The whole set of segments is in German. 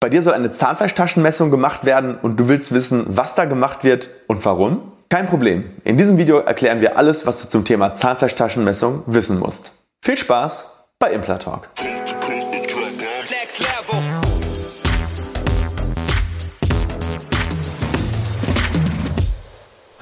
Bei dir soll eine Zahnfleischtaschenmessung gemacht werden und du willst wissen, was da gemacht wird und warum? Kein Problem. In diesem Video erklären wir alles, was du zum Thema Zahnfleischtaschenmessung wissen musst. Viel Spaß bei Implatalk.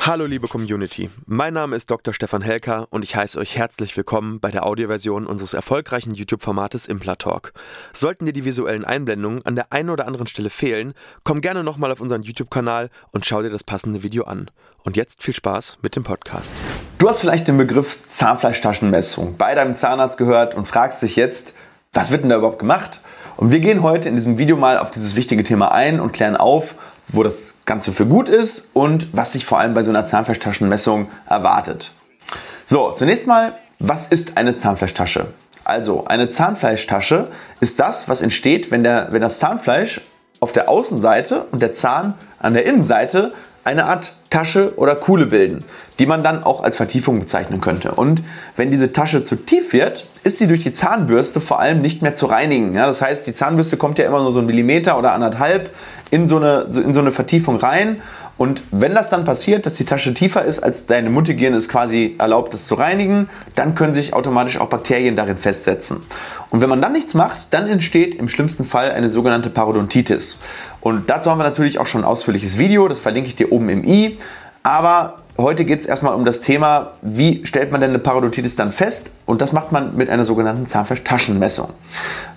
Hallo liebe Community, mein Name ist Dr. Stefan Helker und ich heiße euch herzlich willkommen bei der Audioversion unseres erfolgreichen YouTube-Formates Implatalk. Sollten dir die visuellen Einblendungen an der einen oder anderen Stelle fehlen, komm gerne nochmal auf unseren YouTube-Kanal und schau dir das passende Video an. Und jetzt viel Spaß mit dem Podcast. Du hast vielleicht den Begriff Zahnfleischtaschenmessung bei deinem Zahnarzt gehört und fragst dich jetzt, was wird denn da überhaupt gemacht? Und wir gehen heute in diesem Video mal auf dieses wichtige Thema ein und klären auf, wo das Ganze für gut ist und was sich vor allem bei so einer Zahnfleischtaschenmessung erwartet. So, zunächst mal, was ist eine Zahnfleischtasche? Also, eine Zahnfleischtasche ist das, was entsteht, wenn, der, wenn das Zahnfleisch auf der Außenseite und der Zahn an der Innenseite eine Art Tasche oder Kuhle bilden, die man dann auch als Vertiefung bezeichnen könnte. Und wenn diese Tasche zu tief wird, ist sie durch die Zahnbürste vor allem nicht mehr zu reinigen. Ja, das heißt, die Zahnbürste kommt ja immer nur so einen Millimeter oder anderthalb in so eine, in so eine Vertiefung rein. Und wenn das dann passiert, dass die Tasche tiefer ist, als deine Mundhygiene es quasi erlaubt, das zu reinigen, dann können sich automatisch auch Bakterien darin festsetzen. Und wenn man dann nichts macht, dann entsteht im schlimmsten Fall eine sogenannte Parodontitis. Und dazu haben wir natürlich auch schon ein ausführliches Video, das verlinke ich dir oben im i. Aber heute geht es erstmal um das Thema, wie stellt man denn eine Parodontitis dann fest? Und das macht man mit einer sogenannten Zahnfleischtaschenmessung.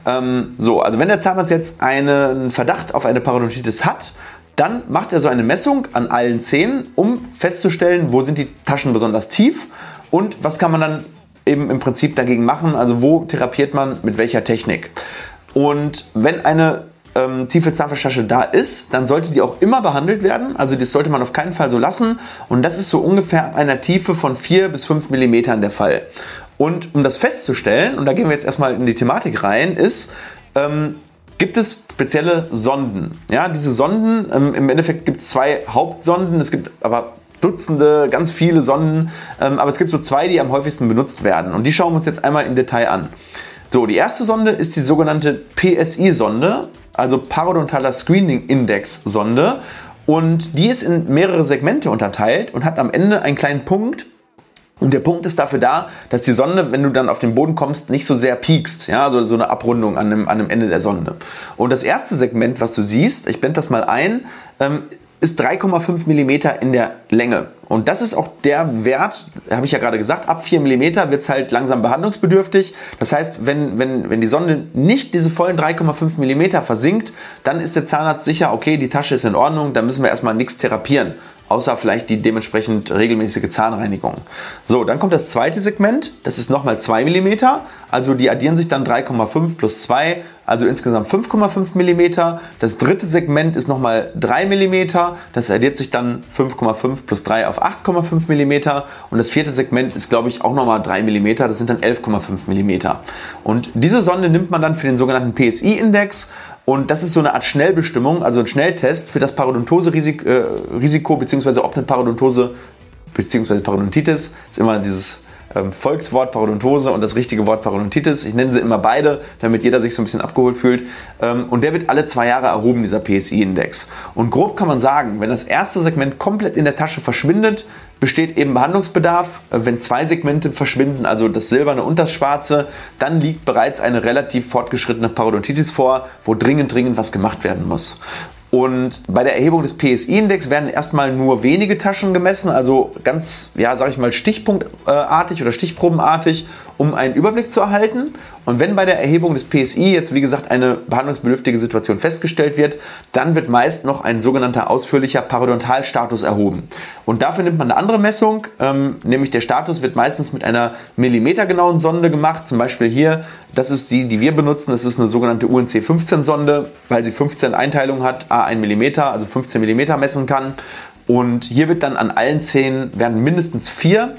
Ähm, so, also wenn der Zahnarzt jetzt einen Verdacht auf eine Parodontitis hat, dann macht er so eine Messung an allen Zähnen, um festzustellen, wo sind die Taschen besonders tief und was kann man dann eben im Prinzip dagegen machen, also wo therapiert man mit welcher Technik. Und wenn eine ähm, tiefe Zahnfleischtasche da ist, dann sollte die auch immer behandelt werden. Also das sollte man auf keinen Fall so lassen. Und das ist so ungefähr ab einer Tiefe von 4 bis 5 mm der Fall. Und um das festzustellen, und da gehen wir jetzt erstmal in die Thematik rein, ist, ähm, gibt es spezielle Sonden. Ja, diese Sonden, ähm, im Endeffekt gibt es zwei Hauptsonden, es gibt aber Dutzende, ganz viele Sonden, ähm, aber es gibt so zwei, die am häufigsten benutzt werden. Und die schauen wir uns jetzt einmal im Detail an. So, die erste Sonde ist die sogenannte PSI-Sonde, also Parodontaler Screening Index Sonde. Und die ist in mehrere Segmente unterteilt und hat am Ende einen kleinen Punkt, und der Punkt ist dafür da, dass die Sonde, wenn du dann auf den Boden kommst, nicht so sehr piekst. Ja, also so eine Abrundung an dem, an dem Ende der Sonde. Und das erste Segment, was du siehst, ich blende das mal ein, ähm, ist 3,5 mm in der Länge. Und das ist auch der Wert, habe ich ja gerade gesagt, ab 4 mm wird es halt langsam behandlungsbedürftig. Das heißt, wenn, wenn, wenn die Sonde nicht diese vollen 3,5 mm versinkt, dann ist der Zahnarzt sicher, okay, die Tasche ist in Ordnung, da müssen wir erstmal nichts therapieren außer vielleicht die dementsprechend regelmäßige Zahnreinigung. So, dann kommt das zweite Segment, das ist nochmal 2 mm, also die addieren sich dann 3,5 plus 2, also insgesamt 5,5 mm. Das dritte Segment ist nochmal 3 mm, das addiert sich dann 5,5 plus 3 auf 8,5 mm. Und das vierte Segment ist, glaube ich, auch nochmal 3 mm, das sind dann 11,5 mm. Und diese Sonde nimmt man dann für den sogenannten PSI-Index und das ist so eine Art Schnellbestimmung, also ein Schnelltest für das Parodontose-Risiko, äh, beziehungsweise ob eine Parodontose, beziehungsweise Parodontitis, ist immer dieses Volkswort Parodontose und das richtige Wort Parodontitis. Ich nenne sie immer beide, damit jeder sich so ein bisschen abgeholt fühlt. Ähm, und der wird alle zwei Jahre erhoben, dieser PSI-Index. Und grob kann man sagen, wenn das erste Segment komplett in der Tasche verschwindet, besteht eben Behandlungsbedarf. Äh, wenn zwei Segmente verschwinden, also das silberne und das schwarze, dann liegt bereits eine relativ fortgeschrittene Parodontitis vor, wo dringend, dringend was gemacht werden muss. Und bei der Erhebung des PSI-Index werden erstmal nur wenige Taschen gemessen, also ganz, ja, sag ich mal, stichpunktartig oder stichprobenartig um einen Überblick zu erhalten. Und wenn bei der Erhebung des PSI jetzt, wie gesagt, eine behandlungsbedürftige Situation festgestellt wird, dann wird meist noch ein sogenannter ausführlicher Parodontalstatus erhoben. Und dafür nimmt man eine andere Messung, ähm, nämlich der Status wird meistens mit einer millimetergenauen Sonde gemacht. Zum Beispiel hier, das ist die, die wir benutzen, das ist eine sogenannte UNC 15 Sonde, weil sie 15 Einteilungen hat, a 1 mm, also 15 mm messen kann. Und hier wird dann an allen Zähnen werden mindestens vier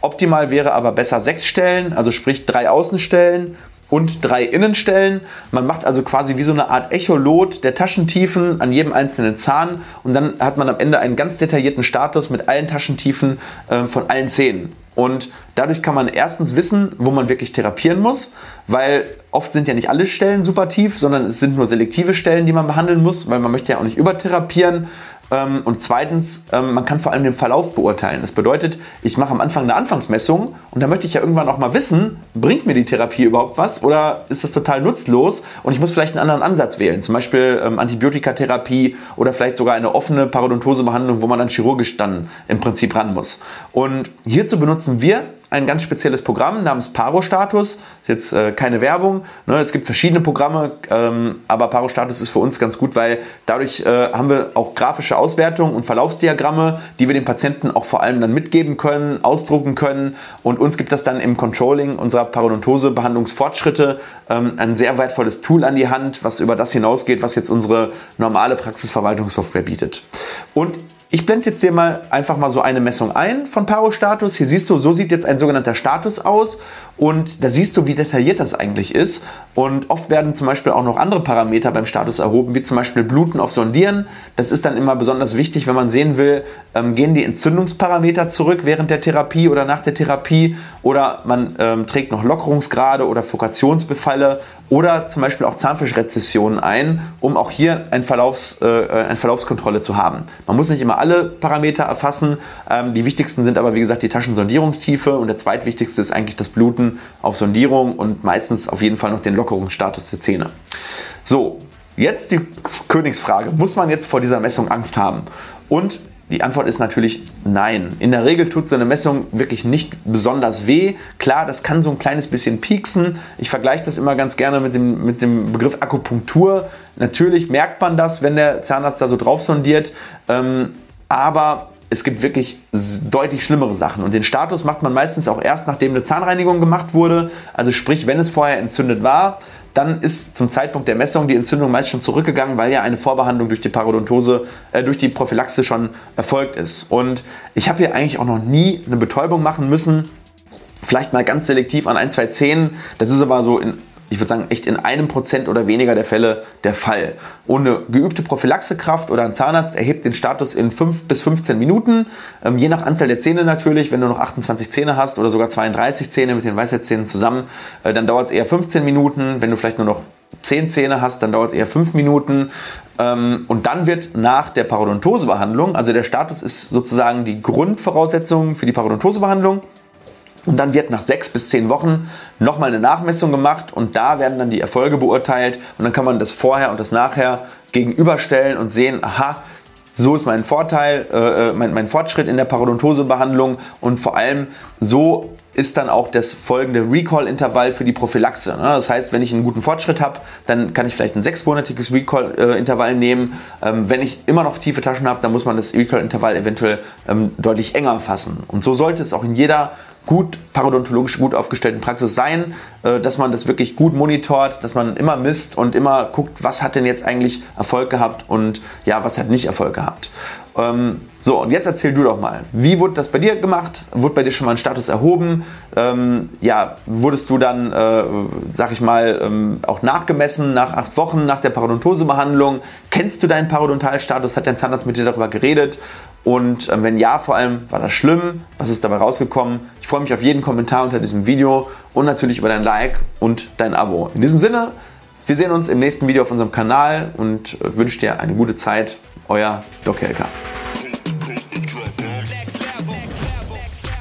Optimal wäre aber besser sechs Stellen, also sprich drei Außenstellen und drei Innenstellen. Man macht also quasi wie so eine Art Echolot der Taschentiefen an jedem einzelnen Zahn und dann hat man am Ende einen ganz detaillierten Status mit allen Taschentiefen äh, von allen Zähnen. Und dadurch kann man erstens wissen, wo man wirklich therapieren muss, weil oft sind ja nicht alle Stellen super tief, sondern es sind nur selektive Stellen, die man behandeln muss, weil man möchte ja auch nicht übertherapieren. Ähm, und zweitens, ähm, man kann vor allem den Verlauf beurteilen. Das bedeutet, ich mache am Anfang eine Anfangsmessung und da möchte ich ja irgendwann auch mal wissen, bringt mir die Therapie überhaupt was oder ist das total nutzlos und ich muss vielleicht einen anderen Ansatz wählen, zum Beispiel ähm, Antibiotikatherapie oder vielleicht sogar eine offene Parodontosebehandlung, wo man dann chirurgisch dann im Prinzip ran muss. Und hierzu benutzen wir ein ganz spezielles Programm namens Paro-Status. Ist jetzt äh, keine Werbung. Ne? Es gibt verschiedene Programme, ähm, aber Paro-Status ist für uns ganz gut, weil dadurch äh, haben wir auch grafische Auswertungen und Verlaufsdiagramme, die wir den Patienten auch vor allem dann mitgeben können, ausdrucken können. Und uns gibt das dann im Controlling unserer Parodontose-Behandlungsfortschritte ähm, ein sehr wertvolles Tool an die Hand, was über das hinausgeht, was jetzt unsere normale Praxisverwaltungssoftware bietet. Und ich blende jetzt hier mal einfach mal so eine Messung ein von Paro-Status. Hier siehst du, so sieht jetzt ein sogenannter Status aus und da siehst du, wie detailliert das eigentlich ist. Und oft werden zum Beispiel auch noch andere Parameter beim Status erhoben, wie zum Beispiel Bluten auf Sondieren. Das ist dann immer besonders wichtig, wenn man sehen will, ähm, gehen die Entzündungsparameter zurück während der Therapie oder nach der Therapie oder man ähm, trägt noch Lockerungsgrade oder Fokationsbefalle oder zum Beispiel auch Zahnfischrezessionen ein, um auch hier ein Verlaufs, äh, eine Verlaufskontrolle zu haben. Man muss nicht immer alle Parameter erfassen. Ähm, die wichtigsten sind aber, wie gesagt, die Taschensondierungstiefe und der zweitwichtigste ist eigentlich das Bluten auf Sondierung und meistens auf jeden Fall noch den Lockerungsstatus der Zähne. So, jetzt die Königsfrage. Muss man jetzt vor dieser Messung Angst haben? Und die Antwort ist natürlich nein. In der Regel tut so eine Messung wirklich nicht besonders weh. Klar, das kann so ein kleines bisschen pieksen. Ich vergleiche das immer ganz gerne mit dem, mit dem Begriff Akupunktur. Natürlich merkt man das, wenn der Zahnarzt da so drauf sondiert. Ähm, aber es gibt wirklich deutlich schlimmere Sachen. Und den Status macht man meistens auch erst, nachdem eine Zahnreinigung gemacht wurde. Also sprich, wenn es vorher entzündet war, dann ist zum Zeitpunkt der Messung die Entzündung meist schon zurückgegangen, weil ja eine Vorbehandlung durch die Parodontose, äh, durch die Prophylaxe schon erfolgt ist. Und ich habe hier eigentlich auch noch nie eine Betäubung machen müssen. Vielleicht mal ganz selektiv an ein, zwei Zähnen. Das ist aber so in ich würde sagen, echt in einem Prozent oder weniger der Fälle der Fall. Ohne geübte Prophylaxekraft oder ein Zahnarzt erhebt den Status in 5 bis 15 Minuten, ähm, je nach Anzahl der Zähne natürlich. Wenn du noch 28 Zähne hast oder sogar 32 Zähne mit den Weisheitszähnen zusammen, äh, dann dauert es eher 15 Minuten. Wenn du vielleicht nur noch 10 Zähne hast, dann dauert es eher 5 Minuten. Ähm, und dann wird nach der Parodontosebehandlung, also der Status ist sozusagen die Grundvoraussetzung für die Parodontosebehandlung, und dann wird nach sechs bis zehn Wochen nochmal eine Nachmessung gemacht und da werden dann die Erfolge beurteilt und dann kann man das Vorher und das Nachher gegenüberstellen und sehen, aha, so ist mein Vorteil, äh, äh mein, mein Fortschritt in der Parodontosebehandlung und vor allem so ist dann auch das folgende Recall-Intervall für die Prophylaxe. Ne? Das heißt, wenn ich einen guten Fortschritt habe, dann kann ich vielleicht ein sechsmonatiges Recall-Intervall nehmen. Ähm, wenn ich immer noch tiefe Taschen habe, dann muss man das Recall-Intervall eventuell ähm, deutlich enger fassen. Und so sollte es auch in jeder gut parodontologisch gut aufgestellten Praxis sein, äh, dass man das wirklich gut monitort, dass man immer misst und immer guckt, was hat denn jetzt eigentlich Erfolg gehabt und ja, was hat nicht Erfolg gehabt. Ähm, so, und jetzt erzähl du doch mal, wie wurde das bei dir gemacht? Wurde bei dir schon mal ein Status erhoben? Ähm, ja, wurdest du dann, äh, sag ich mal, ähm, auch nachgemessen nach acht Wochen nach der Parodontosebehandlung? Kennst du deinen Parodontalstatus? Hat dein Zahnarzt mit dir darüber geredet? Und äh, wenn ja, vor allem, war das schlimm? Was ist dabei rausgekommen? Ich freue mich auf jeden Kommentar unter diesem Video und natürlich über dein Like und dein Abo. In diesem Sinne, wir sehen uns im nächsten Video auf unserem Kanal und äh, wünsche dir eine gute Zeit. Euer Doc Helker.